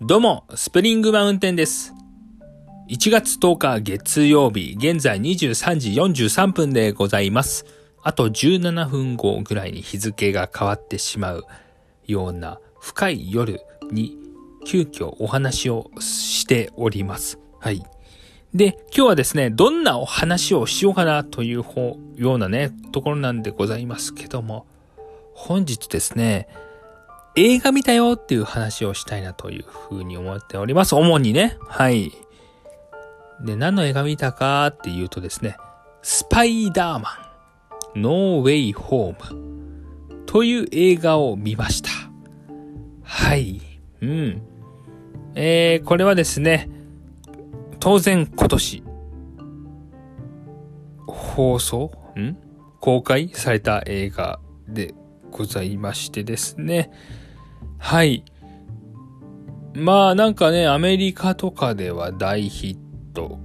どうも、スプリングマウンテンです。1月10日月曜日、現在23時43分でございます。あと17分後ぐらいに日付が変わってしまうような深い夜に急遽お話をしております。はい。で、今日はですね、どんなお話をしようかなというようなね、ところなんでございますけども、本日ですね、映画見たよっていう話をしたいなというふうに思っております。主にね。はい。で、何の映画見たかっていうとですね、スパイダーマン、ノーウェイホームという映画を見ました。はい。うん。えー、これはですね、当然今年、放送？ん？公開された映画でございましてですね。はい。まあなんかね、アメリカとかでは大ヒット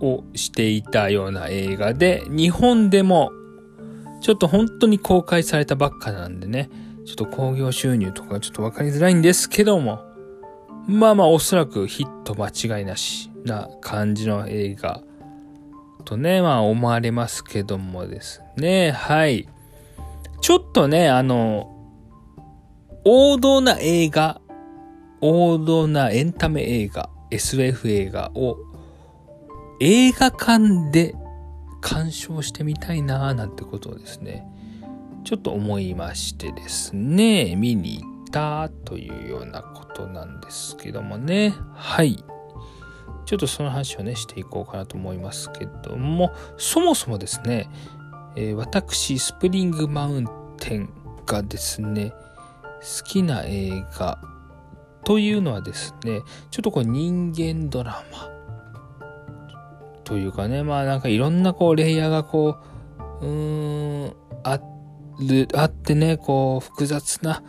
をしていたような映画で、日本でもちょっと本当に公開されたばっかなんでね、ちょっと興行収入とかちょっとわかりづらいんですけども、まあまあおそらくヒット間違いなしな感じの映画とね、まあ思われますけどもですね、はい。ちょっとね、あの、王道な映画、王道なエンタメ映画、SF 映画を映画館で鑑賞してみたいなーなんてことをですね、ちょっと思いましてですね、見に行ったというようなことなんですけどもね、はい。ちょっとその話をね、していこうかなと思いますけども、そもそもですね、えー私、スプリングマウンテンがですね、好きな映画というのはですね、ちょっとこう人間ドラマというかね、まあなんかいろんなこうレイヤーがこう、うーん、ある、あってね、こう複雑な、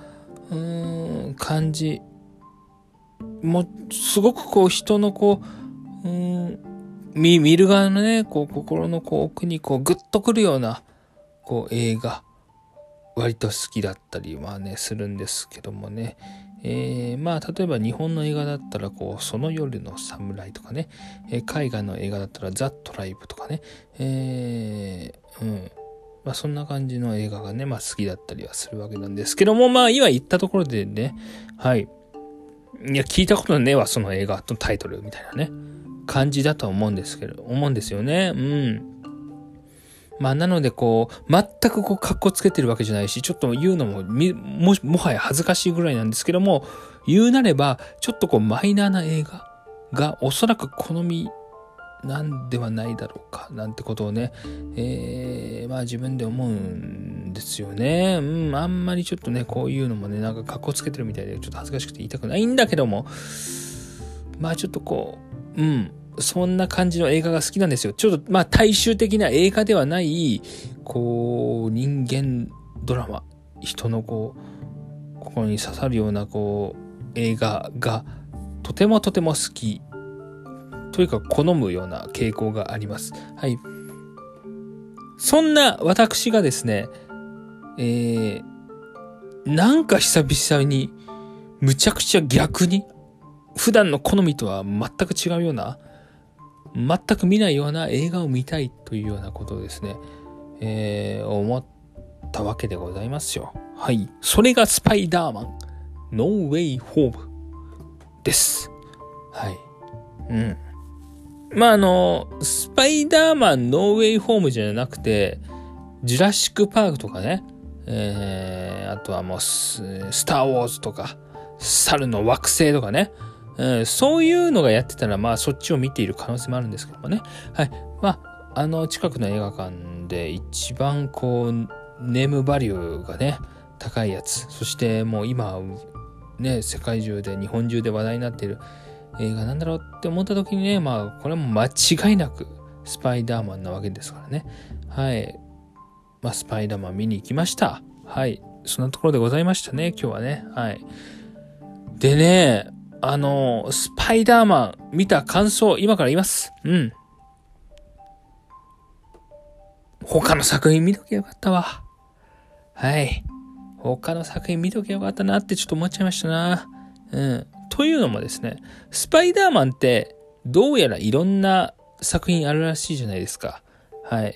うーん、感じ。もう、すごくこう人のこう、うーん、見、見る側のね、こう心のこう奥にこうグッとくるような、こう映画。割と好きだったりはね、するんですけどもね。えー、まあ、例えば日本の映画だったら、こう、その夜の侍とかね、えー海外の映画だったら、ザ・トライブとかね、えー、うん。まあ、そんな感じの映画がね、まあ、好きだったりはするわけなんですけども、まあ、今言ったところでね、はい。いや、聞いたことねえわ、その映画のタイトルみたいなね、感じだとは思うんですけど、思うんですよね。うん。まあ、なので、こう、全くこう、格好つけてるわけじゃないし、ちょっと言うのも、も、もはや恥ずかしいぐらいなんですけども、言うなれば、ちょっとこう、マイナーな映画が、おそらく好みなんではないだろうか、なんてことをね、えー、まあ自分で思うんですよね。うん、あんまりちょっとね、こういうのもね、なんか格好つけてるみたいで、ちょっと恥ずかしくて言いたくないんだけども、まあちょっとこう、うん、そんな感じの映画が好きなんですよ。ちょっと、まあ、大衆的な映画ではない、こう、人間ドラマ、人のこう、心に刺さるような、こう、映画が、とてもとても好き、というか、好むような傾向があります。はい。そんな私がですね、えー、なんか久々に、むちゃくちゃ逆に、普段の好みとは全く違うような、全く見ないような映画を見たいというようなことをですね、えー、思ったわけでございますよ。はい。それがスパイダーマン、ノーウェイホームです。はい。うん。まあ、あの、スパイダーマン、ノーウェイホームじゃなくて、ジュラシック・パークとかね、えー、あとはもうス、スター・ウォーズとか、猿の惑星とかね、うん、そういうのがやってたら、まあ、そっちを見ている可能性もあるんですけどもね。はい。まあ、あの、近くの映画館で一番こう、ネームバリューがね、高いやつ。そしてもう今、ね、世界中で、日本中で話題になっている映画なんだろうって思った時にね、まあ、これも間違いなく、スパイダーマンなわけですからね。はい。まあ、スパイダーマン見に行きました。はい。そんなところでございましたね、今日はね。はい。でね、あの、スパイダーマン見た感想、今から言います。うん。他の作品見ときゃよかったわ。はい。他の作品見ときゃよかったなってちょっと思っちゃいましたな。うん。というのもですね、スパイダーマンってどうやらいろんな作品あるらしいじゃないですか。はい。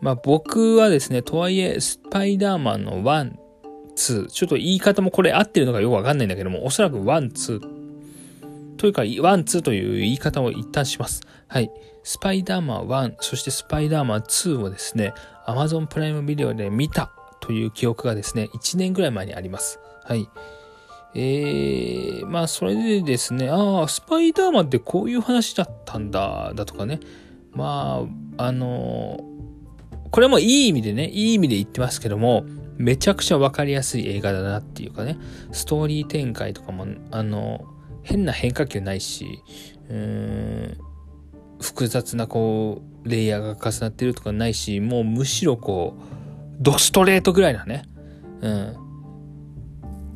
まあ僕はですね、とはいえ、スパイダーマンの1、2、ちょっと言い方もこれ合ってるのかよくわかんないんだけども、おそらく1、2というか、1、2という言い方を一旦します。はい。スパイダーマン1、そしてスパイダーマン2をですね、Amazon プライムビデオで見たという記憶がですね、1年ぐらい前にあります。はい。えー、まあ、それでですね、ああ、スパイダーマンってこういう話だったんだ、だとかね。まあ、あのー、これもいい意味でね、いい意味で言ってますけども、めちゃくちゃわかりやすい映画だなっていうかね、ストーリー展開とかも、あの、変な変化球ないし、うーん、複雑なこう、レイヤーが重なってるとかないし、もうむしろこう、ドストレートぐらいなね、うん。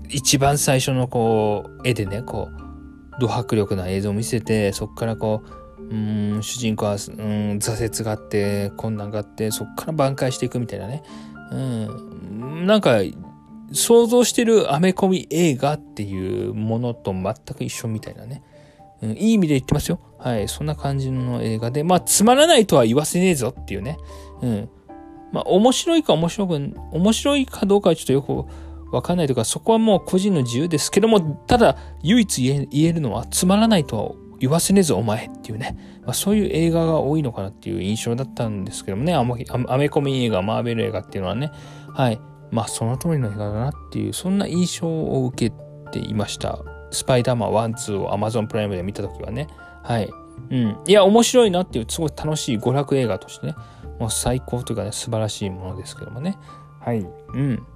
一番最初のこう、絵でね、こう、ド迫力な映像を見せて、そこからこう、うん、主人公は、うん、挫折があって、困難があって、そこから挽回していくみたいなね。うん、なんか、想像してるアメコミ映画っていうものと全く一緒みたいなね。うん、いい意味で言ってますよ。はい。そんな感じの映画で、まあ、つまらないとは言わせねえぞっていうね。うん。まあ、面白いか面白く、面白いかどうかはちょっとよくわかんないというか、そこはもう個人の自由ですけども、ただ、唯一言えるのは、つまらないとは言わせねえぞ、お前っていうね。まあ、そういう映画が多いのかなっていう印象だったんですけどもね、アメコミ映画、マーベル映画っていうのはね、はい。まあ、その通りの映画だなっていう、そんな印象を受けていました。スパイダーマン1、2を Amazon プライムで見たときはね。はい。うん。いや、面白いなっていう、すごい楽しい娯楽映画としてね、もう最高というかね、素晴らしいものですけどもね。はい。うん。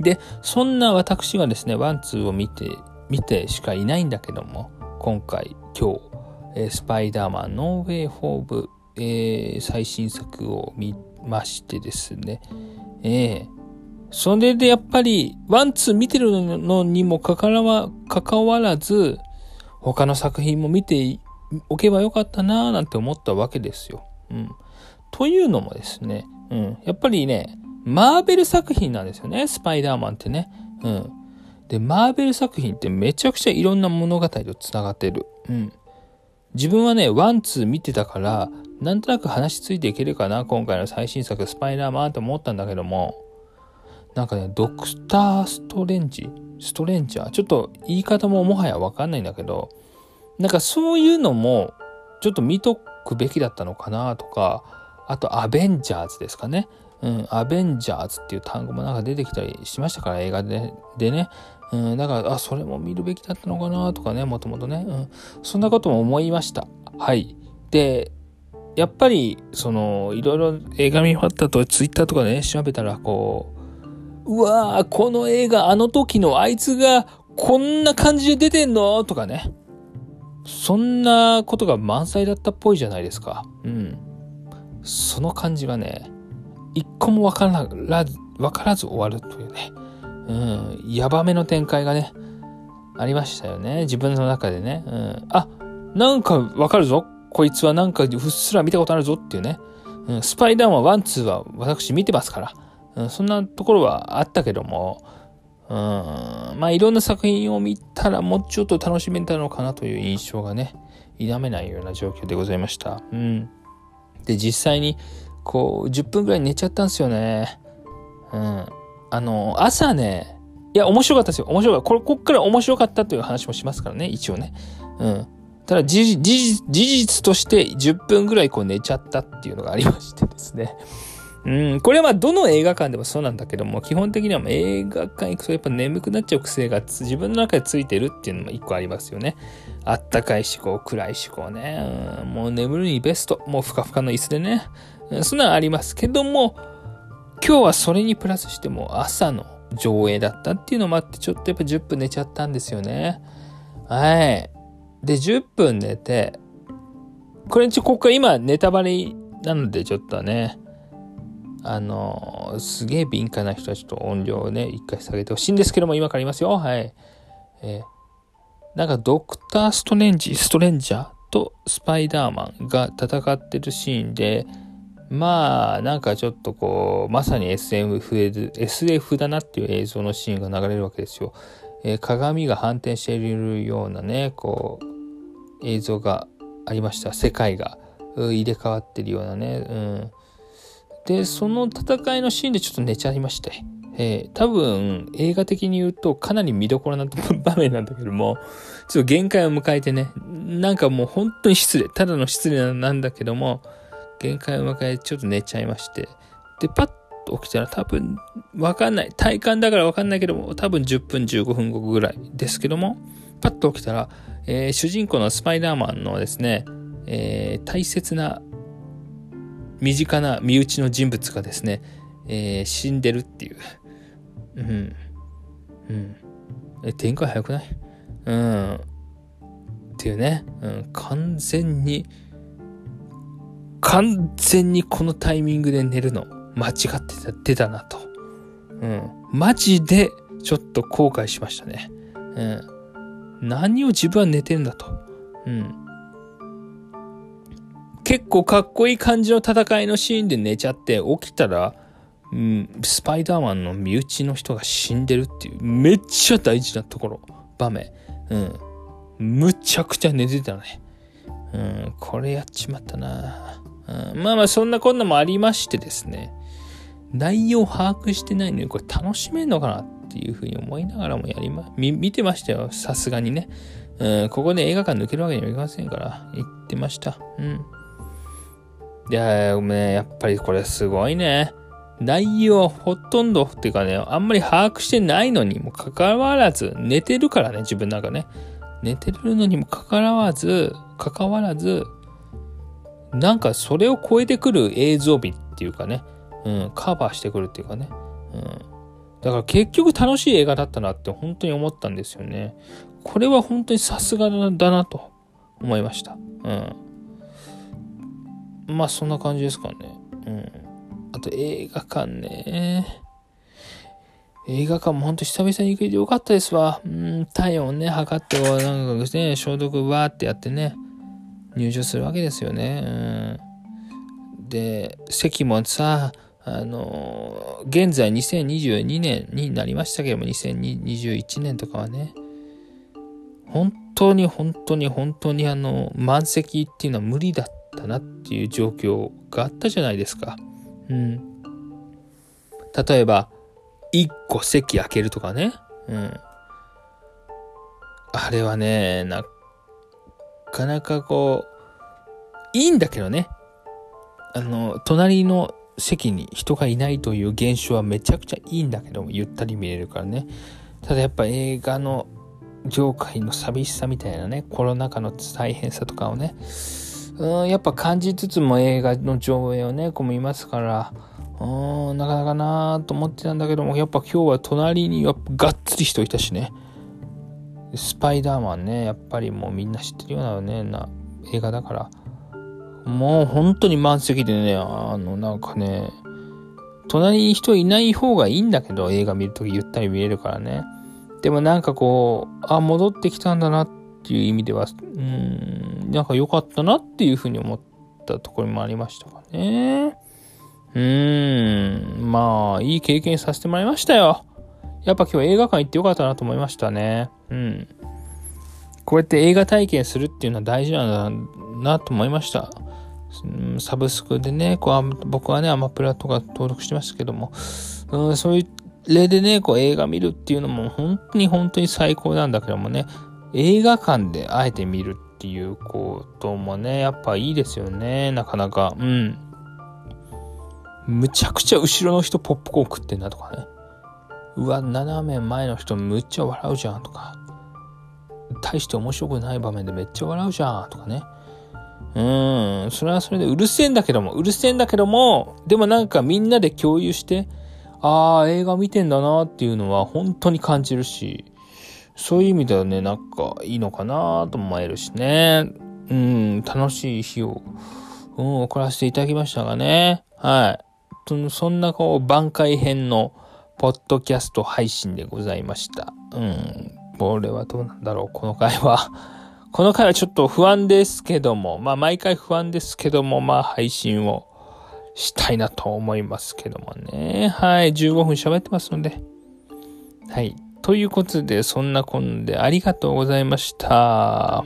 で、そんな私がですね、ワン、ツーを見て、見てしかいないんだけども、今回、今日、えー、スパイダーマン、ノーウェイ・ホーム、えー、最新作を見ましてですね、えー、それでやっぱり、ワン、ツー見てるのにもかかわ関わらず、他の作品も見ておけばよかったなぁなんて思ったわけですよ。うん。というのもですね、うん。やっぱりね、マーベル作品なんですよね、スパイダーマンってね。うん。で、マーベル作品ってめちゃくちゃいろんな物語と繋がってる。うん。自分はね、ワン、ツー見てたから、なんとなく話ついていけるかな、今回の最新作、スパイダーマンって思ったんだけども、なんかね、ドクター・ストレンジ？ストレンジャーちょっと言い方ももはやわかんないんだけど、なんかそういうのも、ちょっと見とくべきだったのかなとか、あと、アベンジャーズですかね。うん、アベンジャーズっていう単語もなんか出てきたりしましたから、映画ででね。うん、だから、あ、それも見るべきだったのかなとかね、もともとね。うん、そんなことも思いました。はい。で、やっぱり、その、いろいろ映画見終わったと、ツイッターとかでね、調べたら、こう、うわー、この映画、あの時のあいつが、こんな感じで出てんの？とかね。そんなことが満載だったっぽいじゃないですか。うん。その感じがね、一個もわからず、わからず終わるというね、うん、やばめの展開がね、ありましたよね。自分の中でね。うん、あ、なんかわかるぞ。こいつはなんかうっすら見たことあるぞっていうね。うん、スパイダーマン1、2は私見てますから。そんなところはあったけども、うん、まあいろんな作品を見たらもうちょっと楽しめたのかなという印象がね、否めないような状況でございました。うん。で、実際に、こう、10分ぐらい寝ちゃったんですよね。うん。あの、朝ね、いや、面白かったですよ。面白かった。これ、こっから面白かったという話もしますからね、一応ね。うん。ただ、事実、事実として10分ぐらいこう寝ちゃったっていうのがありましてですね。うん、これはどの映画館でもそうなんだけども、基本的には映画館行くとやっぱ眠くなっちゃう癖が自分の中でついてるっていうのも一個ありますよね。あったかい思考、暗い思考ね。うん、もう眠るにベスト。もうふかふかの椅子でね。うん、そんなのありますけども、今日はそれにプラスしても朝の上映だったっていうのもあって、ちょっとやっぱ10分寝ちゃったんですよね。はい。で、10分寝て、これ一応ここから今ネタバレなのでちょっとね、あの、すげえ敏感な人はちょっと音量をね、一回下げてほしいんですけども、今から言いますよ。はい。えー、なんかドクター・ストレンジ、ストレンジャーとスパイダーマンが戦ってるシーンで、まあ、なんかちょっとこう、まさに SF, SF だなっていう映像のシーンが流れるわけですよ。えー、鏡が反転しているようなね、こう、映像がありました。世界が入れ替わってるようなね。うん。で、その戦いのシーンでちょっと寝ちゃいまして。えー、多分映画的に言うとかなり見どころな場面なんだけども、ちょっと限界を迎えてね、なんかもう本当に失礼、ただの失礼なんだけども、限界を迎えてちょっと寝ちゃいまして、で、パッと起きたら多分、わかんない。体感だからわかんないけども、多分10分15分後ぐらいですけども、パッと起きたら、えー、主人公のスパイダーマンのですね、えー、大切な身近な身内の人物がですね、えー、死んでるっていう。うん。うん。え、展開早くない？うん。っていうね。うん。完全に、完全にこのタイミングで寝るの間違ってた、出たなと。うん。マジでちょっと後悔しましたね。うん。何を自分は寝てんだと。うん。結構かっこいい感じの戦いのシーンで寝ちゃって起きたら、うん、スパイダーマンの身内の人が死んでるっていう、めっちゃ大事なところ、場面。うん。むちゃくちゃ寝てたね。うん、これやっちまったな、うん、まあまあそんなこんなもありましてですね。内容把握してないのにこれ楽しめんのかなっていうふうに思いながらもやりま、見てましたよ。さすがにね。うん、ここで映画館抜けるわけにはいきませんから、言ってました。うん。いや、ね、やっぱりこれすごいね。内容ほとんどっていうかね、あんまり把握してないのにもかかわらず、寝てるからね、自分なんかね。寝てるのにもかかわらず、かかわらず、なんかそれを超えてくる映像美っていうかね、うん、カバーしてくるっていうかね。うん。だから結局楽しい映画だったなって本当に思ったんですよね。これは本当にさすがだなと思いました。うん。まあそんな感じですかね。うん。あと映画館ね。映画館もほんと久々に行けてよかったですわ。うん、体温ね、測って、なんかね、消毒わーってやってね、入場するわけですよね。うん。で、席もさ、あの現在2022年になりましたけども、2021年とかはね、本当に本当に本当にあの、満席っていうのは無理だったなっていう状況があったじゃないですか。うん。例えば、1個席開けるとかね。うん。あれはね、なかなかこう、いいんだけどね。あの、隣の席に人がいないという現象はめちゃくちゃいいんだけども、ゆったり見れるからね。ただやっぱ映画の業界の寂しさみたいなね、コロナ禍の大変さとかをね、うん、やっぱ感じつつも映画の上映をね、こう見ますから、うん、なかなかなと思ってたんだけども、やっぱ今日は隣にやっぱがっつり人いたしね。スパイダーマンね、やっぱりもうみんな知ってるようなね、な映画だから、もう本当に満席でね、あの、なんかね、隣に人いない方がいいんだけど、映画見るときゆったり見えるからね。でもなんかこう、あ、戻ってきたんだなっていう意味では、うん、なんか良かったなっていうふうに思ったところもありましたかね。うーん、まあ、いい経験させてもらいましたよ。やっぱ今日映画館行ってよかったなと思いましたね。うん。こうやって映画体験するっていうのは大事なんだなと思いました。サブスクでね、こう僕はね、アマプラとか登録してましたけども、うん、そういう例でね、こう映画見るっていうのも本当に本当に最高なんだけどもね、映画館であえて見るっていうこともね、やっぱいいですよね、なかなか。うん。むちゃくちゃ後ろの人ポップコーン食ってんだとかね。うわ、斜め前の人むっちゃ笑うじゃんとか。大して面白くない場面でめっちゃ笑うじゃんとかね。うん、それはそれでうるせえんだけども、うるせえんだけども、でもなんかみんなで共有して、ああ、映画見てんだなっていうのは本当に感じるし、そういう意味ではね、なんかいいのかなと思えるしね。うん、楽しい日を、うん、送らせていただきましたがね。はい。そんなこう、挽回編のポッドキャスト配信でございました。うん。これはどうなんだろう、この回は。この回はちょっと不安ですけども、まあ毎回不安ですけども、まあ配信をしたいなと思いますけどもね。はい、15分喋ってますので。はい。ということで、そんなこんでありがとうございました。